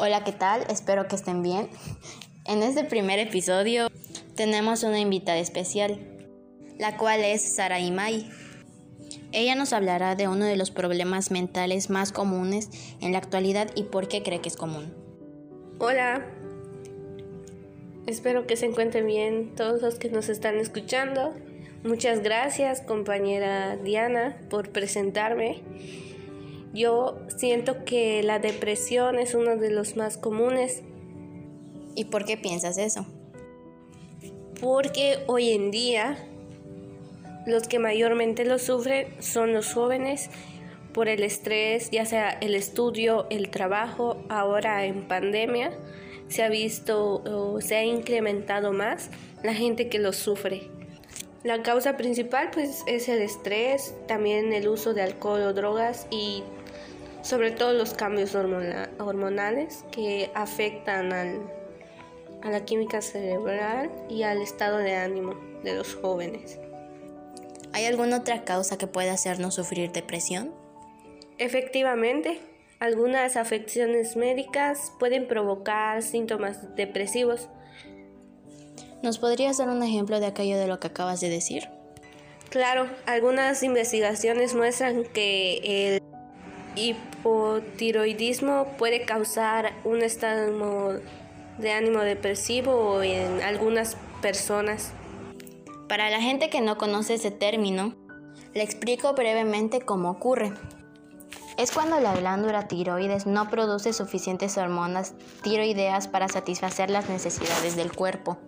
Hola, ¿qué tal? Espero que estén bien. En este primer episodio tenemos una invitada especial, la cual es Sara Imai. Ella nos hablará de uno de los problemas mentales más comunes en la actualidad y por qué cree que es común. Hola, espero que se encuentren bien todos los que nos están escuchando. Muchas gracias compañera Diana por presentarme. Yo siento que la depresión es uno de los más comunes. ¿Y por qué piensas eso? Porque hoy en día los que mayormente lo sufren son los jóvenes por el estrés, ya sea el estudio, el trabajo, ahora en pandemia se ha visto o se ha incrementado más la gente que lo sufre. La causa principal pues es el estrés, también el uso de alcohol o drogas y sobre todo los cambios hormonales que afectan a la química cerebral y al estado de ánimo de los jóvenes. ¿Hay alguna otra causa que pueda hacernos sufrir depresión? Efectivamente, algunas afecciones médicas pueden provocar síntomas depresivos. ¿Nos podrías dar un ejemplo de aquello de lo que acabas de decir? Claro, algunas investigaciones muestran que el hipotiroidismo puede causar un estado de ánimo depresivo en algunas personas. Para la gente que no conoce ese término, le explico brevemente cómo ocurre. Es cuando la glándula tiroides no produce suficientes hormonas tiroideas para satisfacer las necesidades del cuerpo.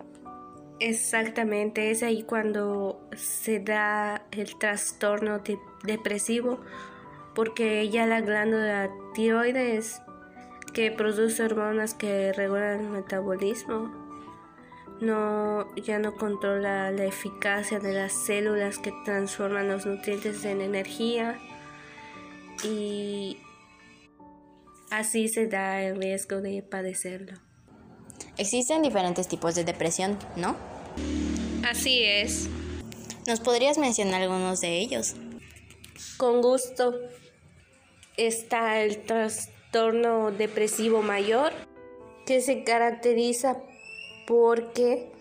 Exactamente, es ahí cuando se da el trastorno depresivo porque ya la glándula tiroides que produce hormonas que regulan el metabolismo no ya no controla la eficacia de las células que transforman los nutrientes en energía y así se da el riesgo de padecerlo. Existen diferentes tipos de depresión, ¿no? Así es. ¿Nos podrías mencionar algunos de ellos? Con gusto está el trastorno depresivo mayor, que se caracteriza porque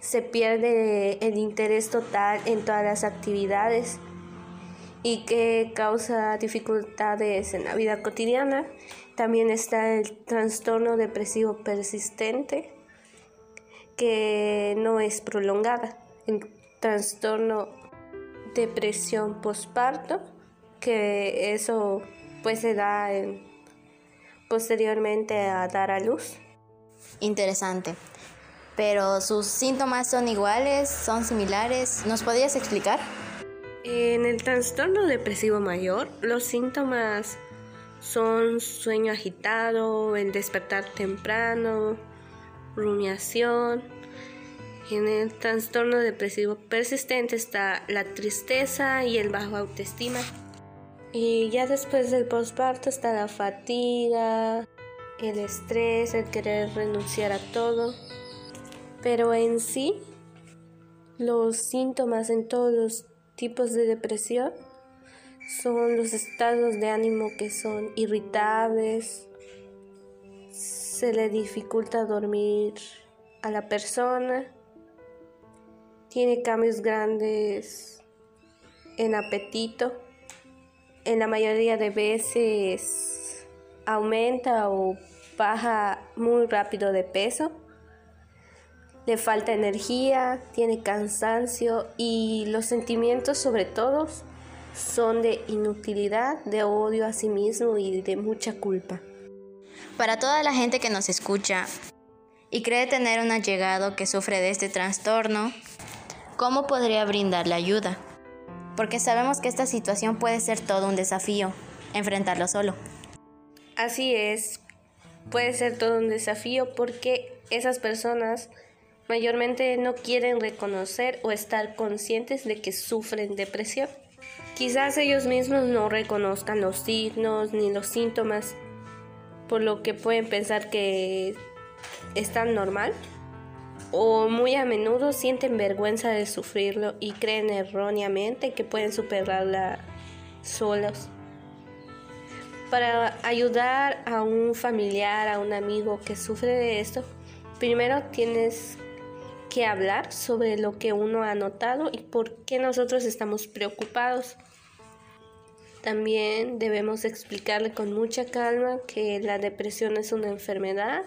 se pierde el interés total en todas las actividades y que causa dificultades en la vida cotidiana. También está el trastorno depresivo persistente, que no es prolongada. El trastorno depresión postparto, que eso pues se da posteriormente a dar a luz. Interesante. Pero sus síntomas son iguales, son similares. ¿Nos podrías explicar? En el trastorno depresivo mayor, los síntomas son sueño agitado, el despertar temprano, rumiación. En el trastorno depresivo persistente está la tristeza y el bajo autoestima. Y ya después del posparto está la fatiga, el estrés, el querer renunciar a todo. Pero en sí, los síntomas en todos los tipos de depresión son los estados de ánimo que son irritables, se le dificulta dormir a la persona, tiene cambios grandes en apetito en la mayoría de veces aumenta o baja muy rápido de peso, le falta energía, tiene cansancio y los sentimientos sobre todo son de inutilidad, de odio a sí mismo y de mucha culpa. Para toda la gente que nos escucha y cree tener un allegado que sufre de este trastorno, ¿cómo podría brindarle ayuda? Porque sabemos que esta situación puede ser todo un desafío, enfrentarlo solo. Así es, puede ser todo un desafío porque esas personas mayormente no quieren reconocer o estar conscientes de que sufren depresión. Quizás ellos mismos no reconozcan los signos ni los síntomas, por lo que pueden pensar que están normal o muy a menudo sienten vergüenza de sufrirlo y creen erróneamente que pueden superarla solos. Para ayudar a un familiar, a un amigo que sufre de esto, primero tienes que hablar sobre lo que uno ha notado y por qué nosotros estamos preocupados. También debemos explicarle con mucha calma que la depresión es una enfermedad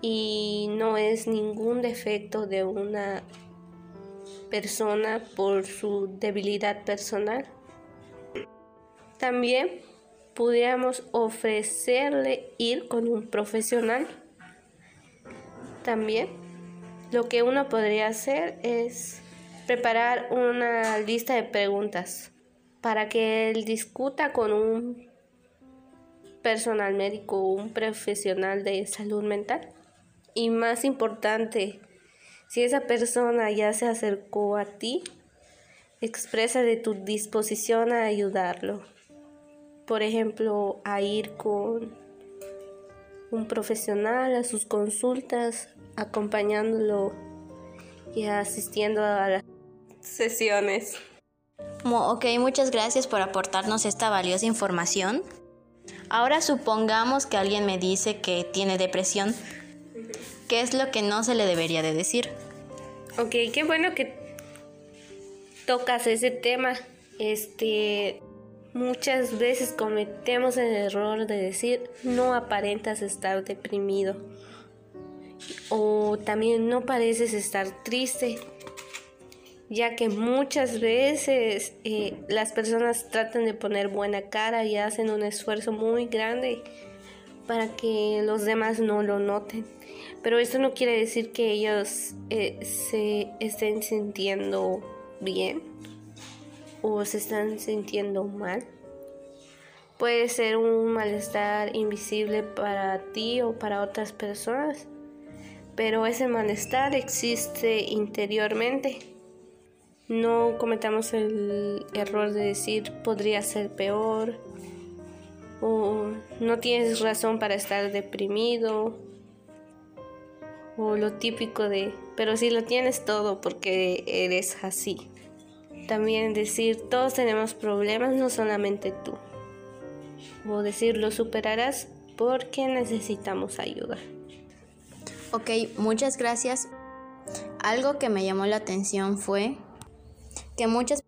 y no es ningún defecto de una persona por su debilidad personal. También pudiéramos ofrecerle ir con un profesional. También lo que uno podría hacer es preparar una lista de preguntas para que él discuta con un personal médico o un profesional de salud mental. Y más importante, si esa persona ya se acercó a ti, expresa de tu disposición a ayudarlo. Por ejemplo, a ir con un profesional a sus consultas, acompañándolo y asistiendo a las sesiones. Ok, muchas gracias por aportarnos esta valiosa información. Ahora supongamos que alguien me dice que tiene depresión. ¿Qué es lo que no se le debería de decir? Ok, qué bueno que tocas ese tema. Este, muchas veces cometemos el error de decir no aparentas estar deprimido o también no pareces estar triste ya que muchas veces eh, las personas tratan de poner buena cara y hacen un esfuerzo muy grande para que los demás no lo noten. Pero esto no quiere decir que ellos eh, se estén sintiendo bien o se están sintiendo mal. Puede ser un malestar invisible para ti o para otras personas, pero ese malestar existe interiormente no cometamos el error de decir podría ser peor o no tienes razón para estar deprimido o lo típico de pero si lo tienes todo porque eres así. También decir todos tenemos problemas, no solamente tú. O decir lo superarás porque necesitamos ayuda. Ok, muchas gracias. Algo que me llamó la atención fue que muchas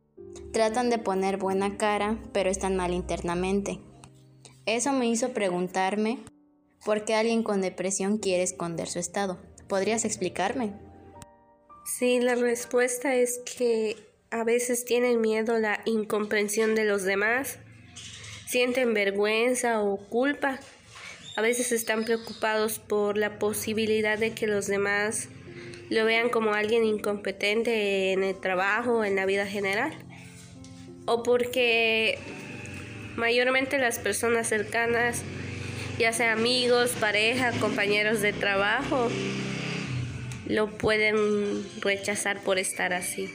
tratan de poner buena cara, pero están mal internamente. Eso me hizo preguntarme por qué alguien con depresión quiere esconder su estado. ¿Podrías explicarme? Sí, la respuesta es que a veces tienen miedo a la incomprensión de los demás, sienten vergüenza o culpa, a veces están preocupados por la posibilidad de que los demás lo vean como alguien incompetente en el trabajo, en la vida general. O porque mayormente las personas cercanas, ya sea amigos, pareja, compañeros de trabajo, lo pueden rechazar por estar así.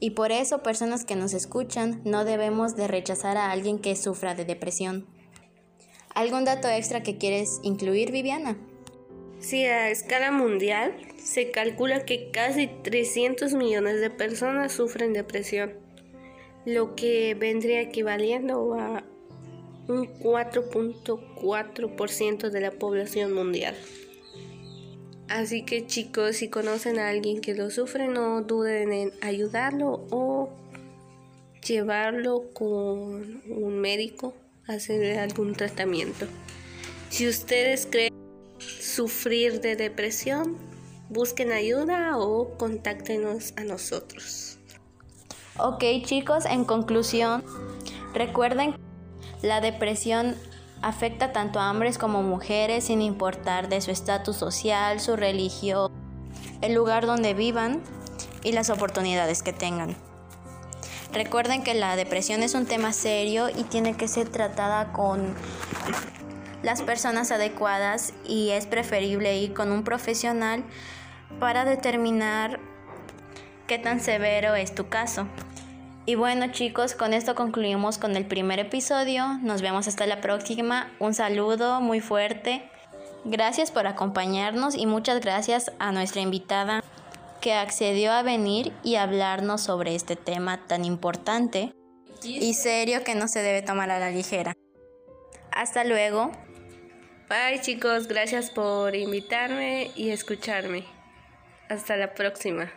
Y por eso personas que nos escuchan no debemos de rechazar a alguien que sufra de depresión. ¿Algún dato extra que quieres incluir, Viviana? Sí, a escala mundial se calcula que casi 300 millones de personas sufren depresión, lo que vendría equivaliendo a un 4.4% de la población mundial. Así que chicos, si conocen a alguien que lo sufre, no duden en ayudarlo o llevarlo con un médico a hacer algún tratamiento. Si ustedes creen sufrir de depresión, busquen ayuda o contáctenos a nosotros. Ok chicos, en conclusión, recuerden la depresión afecta tanto a hombres como mujeres sin importar de su estatus social, su religión, el lugar donde vivan y las oportunidades que tengan. Recuerden que la depresión es un tema serio y tiene que ser tratada con las personas adecuadas y es preferible ir con un profesional para determinar qué tan severo es tu caso. Y bueno chicos, con esto concluimos con el primer episodio. Nos vemos hasta la próxima. Un saludo muy fuerte. Gracias por acompañarnos y muchas gracias a nuestra invitada que accedió a venir y hablarnos sobre este tema tan importante y serio que no se debe tomar a la ligera. Hasta luego. Bye chicos, gracias por invitarme y escucharme. Hasta la próxima.